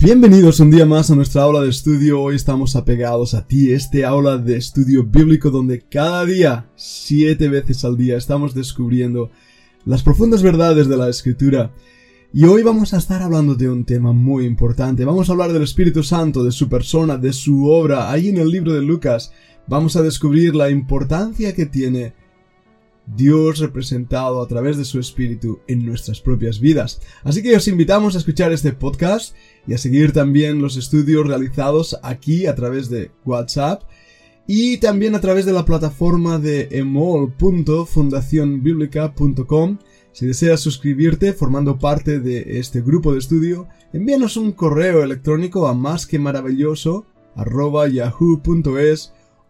Bienvenidos un día más a nuestra aula de estudio. Hoy estamos apegados a ti, este aula de estudio bíblico donde cada día, siete veces al día, estamos descubriendo las profundas verdades de la escritura. Y hoy vamos a estar hablando de un tema muy importante. Vamos a hablar del Espíritu Santo, de su persona, de su obra. Ahí en el libro de Lucas vamos a descubrir la importancia que tiene Dios representado a través de su Espíritu en nuestras propias vidas. Así que os invitamos a escuchar este podcast y a seguir también los estudios realizados aquí a través de WhatsApp y también a través de la plataforma de emol.fundacionbiblica.com. Si deseas suscribirte formando parte de este grupo de estudio, envíanos un correo electrónico a más que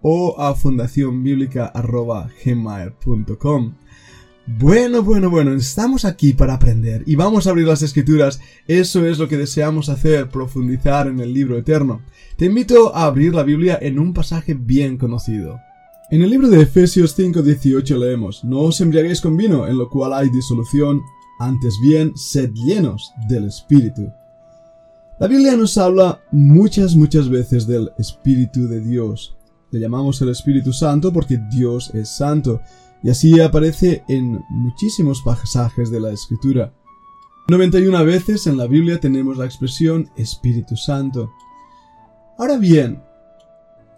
o a. Bueno, bueno, bueno, estamos aquí para aprender y vamos a abrir las escrituras. Eso es lo que deseamos hacer, profundizar en el libro eterno. Te invito a abrir la Biblia en un pasaje bien conocido. En el libro de Efesios 5:18 leemos, No os embriaguéis con vino, en lo cual hay disolución, antes bien, sed llenos del Espíritu. La Biblia nos habla muchas, muchas veces del Espíritu de Dios. Le llamamos el Espíritu Santo porque Dios es santo, y así aparece en muchísimos pasajes de la Escritura. 91 veces en la Biblia tenemos la expresión Espíritu Santo. Ahora bien,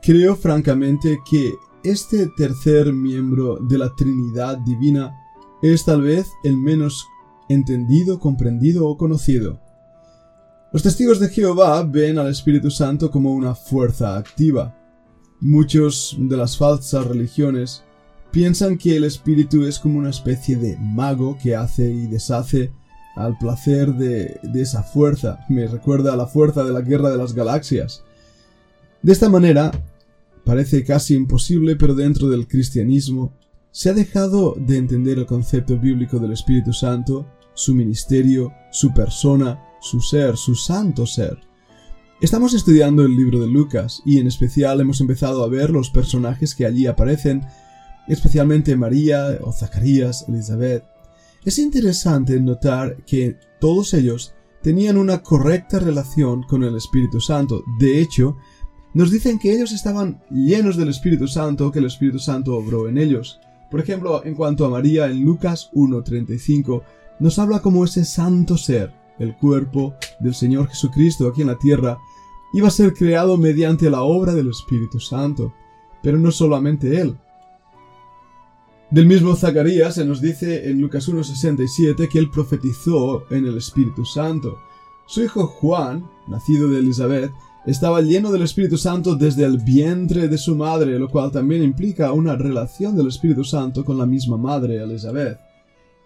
creo francamente que este tercer miembro de la Trinidad Divina es tal vez el menos entendido, comprendido o conocido. Los testigos de Jehová ven al Espíritu Santo como una fuerza activa, Muchos de las falsas religiones piensan que el espíritu es como una especie de mago que hace y deshace al placer de, esa fuerza. Me recuerda a la fuerza de la guerra de las galaxias. De esta manera, parece casi imposible, pero dentro del cristianismo se ha dejado de entender el concepto bíblico del Espíritu Santo, su ministerio, su persona, su ser, su santo ser. Estamos estudiando el libro de Lucas y en especial hemos empezado a ver los personajes que allí aparecen, especialmente María o Zacarías, Elizabeth. Es interesante notar que todos ellos tenían una correcta relación con el Espíritu Santo. De hecho, nos dicen que ellos estaban llenos del Espíritu Santo, que el Espíritu Santo obró en ellos. Por ejemplo, en cuanto a María en Lucas 1.35, nos habla como ese santo ser, el cuerpo del Señor Jesucristo aquí en la tierra, iba a ser creado mediante la obra del Espíritu Santo, pero no solamente él. Del mismo Zacarías se nos dice en Lucas 1.67 que él profetizó en el Espíritu Santo. Su hijo Juan, nacido de Elizabeth, estaba lleno del Espíritu Santo desde el vientre de su madre, lo cual también implica una relación del Espíritu Santo con la misma madre, Elizabeth.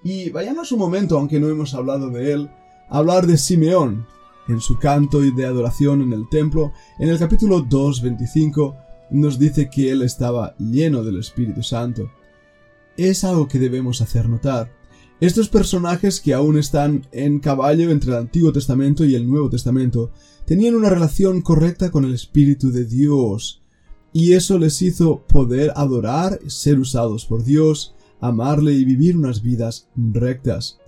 Y vayamos un momento, aunque no hemos hablado de él, a hablar de Simeón, en su canto y de adoración en el templo, en el capítulo 2.25 nos dice que él estaba lleno del Espíritu Santo. Es algo que debemos hacer notar. Estos personajes que aún están en caballo entre el Antiguo Testamento y el Nuevo Testamento tenían una relación correcta con el Espíritu de Dios, y eso les hizo poder adorar, ser usados por Dios, amarle y vivir unas vidas rectas.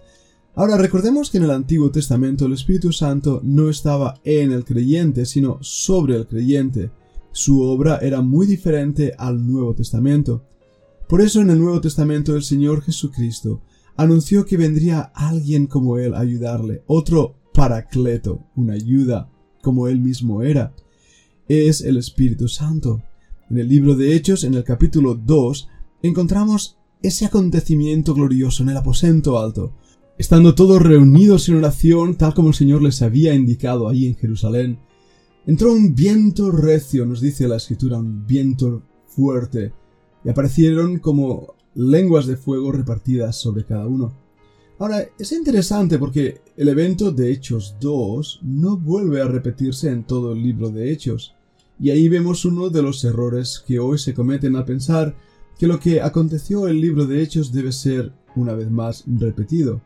Ahora recordemos que en el Antiguo Testamento el Espíritu Santo no estaba en el creyente, sino sobre el creyente. Su obra era muy diferente al Nuevo Testamento. Por eso en el Nuevo Testamento el Señor Jesucristo anunció que vendría alguien como Él a ayudarle, otro paracleto, una ayuda, como Él mismo era. Es el Espíritu Santo. En el libro de Hechos, en el capítulo 2, encontramos ese acontecimiento glorioso en el aposento alto, Estando todos reunidos en oración, tal como el Señor les había indicado ahí en Jerusalén, entró un viento recio, nos dice la escritura, un viento fuerte, y aparecieron como lenguas de fuego repartidas sobre cada uno. Ahora, es interesante porque el evento de Hechos 2 no vuelve a repetirse en todo el libro de Hechos, y ahí vemos uno de los errores que hoy se cometen al pensar que lo que aconteció en el libro de Hechos debe ser una vez más repetido.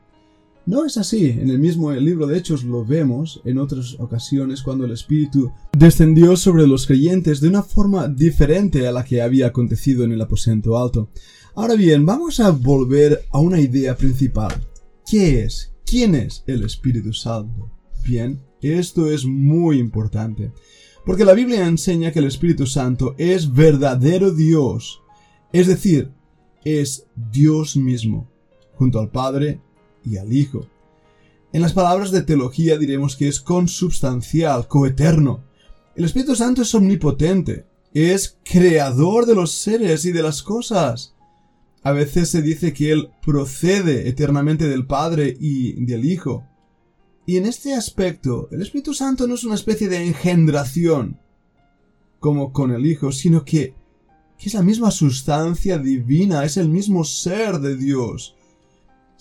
No es así. En el mismo libro de Hechos lo vemos en otras ocasiones cuando el Espíritu descendió sobre los creyentes de una forma diferente a la que había acontecido en el aposento alto. Ahora bien, vamos a volver a una idea principal. ¿Qué es? ¿Quién es el Espíritu Santo? Bien, Esto es muy importante. Porque la Biblia enseña que el Espíritu Santo es verdadero Dios. Es decir, es Dios mismo, junto al Padre y al Hijo. En las palabras de teología diremos que es consubstancial, coeterno. El Espíritu Santo es omnipotente, es creador de los seres y de las cosas. A veces se dice que Él procede eternamente del Padre y del Hijo. Y en este aspecto, el Espíritu Santo no es una especie de engendración, como con el Hijo, sino que, es la misma sustancia divina, es el mismo ser de Dios.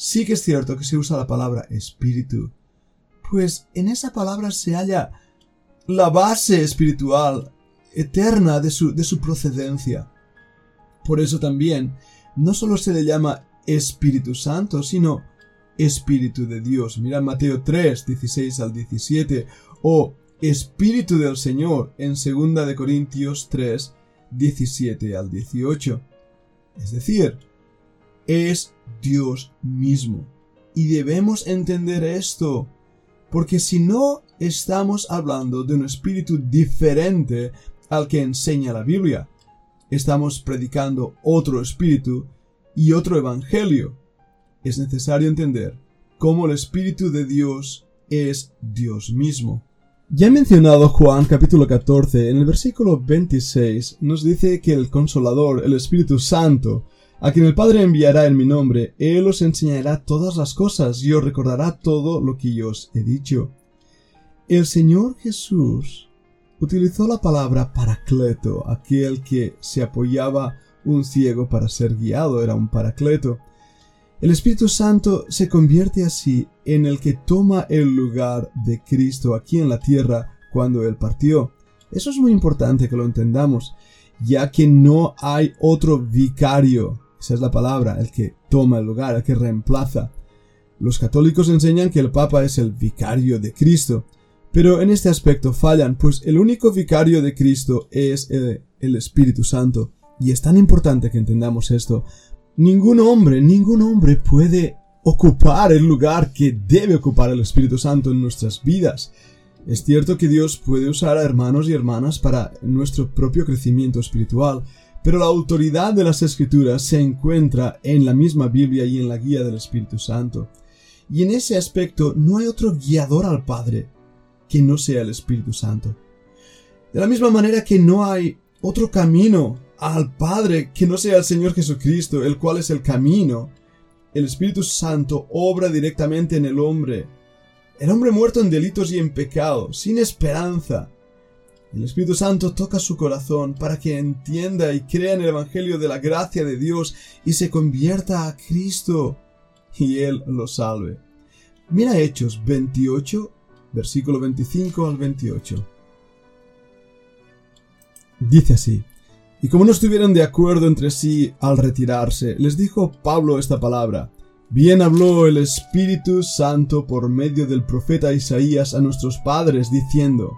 Sí que es cierto que se usa la palabra espíritu, pues en esa palabra se halla la base espiritual eterna de su, de su procedencia. Por eso también no solo se le llama Espíritu Santo, sino Espíritu de Dios. Mira Mateo 3, 16 al 17, o Espíritu del Señor en 2 de Corintios 3, 17 al 18. Es decir, es Dios mismo. Y debemos entender esto, porque si no estamos hablando de un espíritu diferente al que enseña la Biblia, estamos predicando otro espíritu y otro evangelio. Es necesario entender cómo el Espíritu de Dios es Dios mismo. Ya he mencionado Juan capítulo 14, en el versículo 26 nos dice que el Consolador, el Espíritu Santo, a quien el Padre enviará en mi nombre, Él os enseñará todas las cosas y os recordará todo lo que yo os he dicho. El Señor Jesús utilizó la palabra paracleto, aquel que se apoyaba un ciego para ser guiado, era un paracleto. El Espíritu Santo se convierte así en el que toma el lugar de Cristo aquí en la tierra cuando Él partió. Eso es muy importante que lo entendamos, ya que no hay otro vicario esa es la palabra, el que toma el lugar, el que reemplaza. Los católicos enseñan que el Papa es el vicario de Cristo, pero en este aspecto fallan, pues el único vicario de Cristo es el, el Espíritu Santo. Y es tan importante que entendamos esto. Ningún hombre, ningún hombre puede ocupar el lugar que debe ocupar el Espíritu Santo en nuestras vidas. Es cierto que Dios puede usar a hermanos y hermanas para nuestro propio crecimiento espiritual, pero la autoridad de las escrituras se encuentra en la misma Biblia y en la guía del Espíritu Santo. Y en ese aspecto no hay otro guiador al Padre que no sea el Espíritu Santo. De la misma manera que no hay otro camino al Padre que no sea el Señor Jesucristo, el cual es el camino, el Espíritu Santo obra directamente en el hombre. El hombre muerto en delitos y en pecado, sin esperanza, el Espíritu Santo toca su corazón para que entienda y crea en el Evangelio de la gracia de Dios y se convierta a Cristo y Él lo salve. Mira Hechos 28, versículo 25 al 28. Dice así, y como no estuvieron de acuerdo entre sí al retirarse, les dijo Pablo esta palabra, Bien habló el Espíritu Santo por medio del profeta Isaías a nuestros padres, diciendo,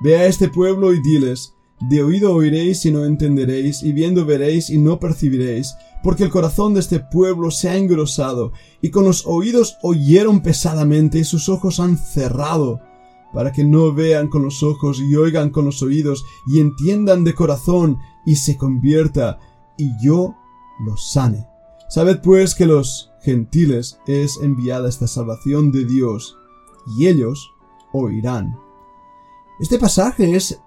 Ve a este pueblo y diles, de oído oiréis y no entenderéis, y viendo veréis y no percibiréis, porque el corazón de este pueblo se ha engrosado, y con los oídos oyeron pesadamente, y sus ojos han cerrado, para que no vean con los ojos y oigan con los oídos, y entiendan de corazón, y se convierta, y yo los sane. Sabed pues que los gentiles es enviada esta salvación de Dios, y ellos oirán. Este pasaje es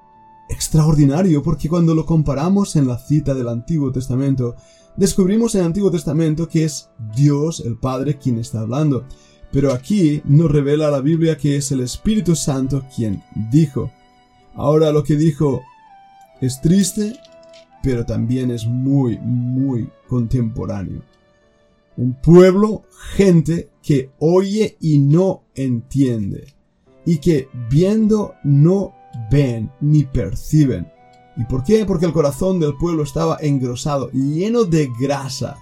extraordinario porque cuando lo comparamos en la cita del Antiguo Testamento, descubrimos en el Antiguo Testamento que es Dios el Padre quien está hablando. Pero aquí nos revela la Biblia que es el Espíritu Santo quien dijo. Ahora lo que dijo es triste, pero también es muy, muy contemporáneo. Un pueblo, gente que oye y no entiende y que viendo no ven ni perciben. ¿Y por qué? Porque el corazón del pueblo estaba engrosado, lleno de grasa,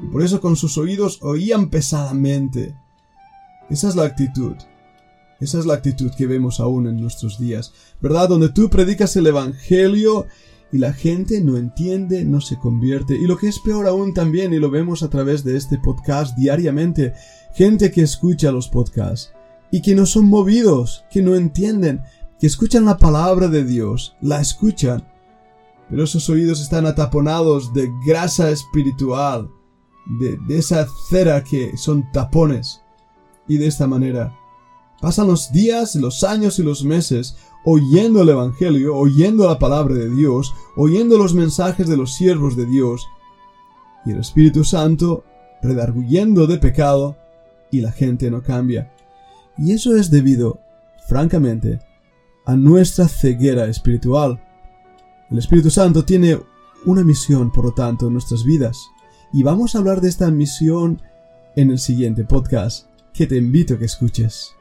y por eso con sus oídos oían pesadamente. Esa es la actitud. Esa es la actitud que vemos aún en nuestros días, ¿verdad? Donde tú predicas el Evangelio y la gente no entiende, no se convierte. Y lo que es peor aún también, y lo vemos a través de este podcast diariamente, gente que escucha los podcasts y que no son movidos, que no entienden, que escuchan la palabra de Dios, la escuchan, pero esos oídos están ataponados de grasa espiritual, de, de esa cera que son tapones. Y de esta manera pasan los días, los años y los meses oyendo el Evangelio, oyendo la palabra de Dios, oyendo los mensajes de los siervos de Dios, y el Espíritu Santo redarguyendo de pecado, y la gente no cambia. Y eso es debido, francamente, a nuestra ceguera espiritual. El Espíritu Santo tiene una misión, por lo tanto, en nuestras vidas. Y vamos a hablar de esta misión en el siguiente podcast, que te invito a que escuches.